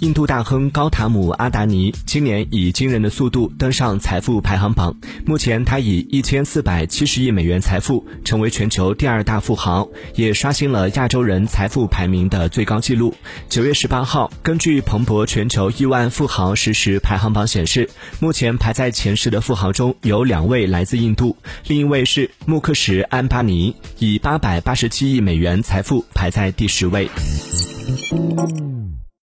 印度大亨高塔姆·阿达尼今年以惊人的速度登上财富排行榜。目前，他以一千四百七十亿美元财富成为全球第二大富豪，也刷新了亚洲人财富排名的最高纪录。九月十八号，根据彭博全球亿万富豪实时排行榜显示，目前排在前十的富豪中有两位来自印度，另一位是穆克什·安巴尼，以八百八十七亿美元财富排在第十位。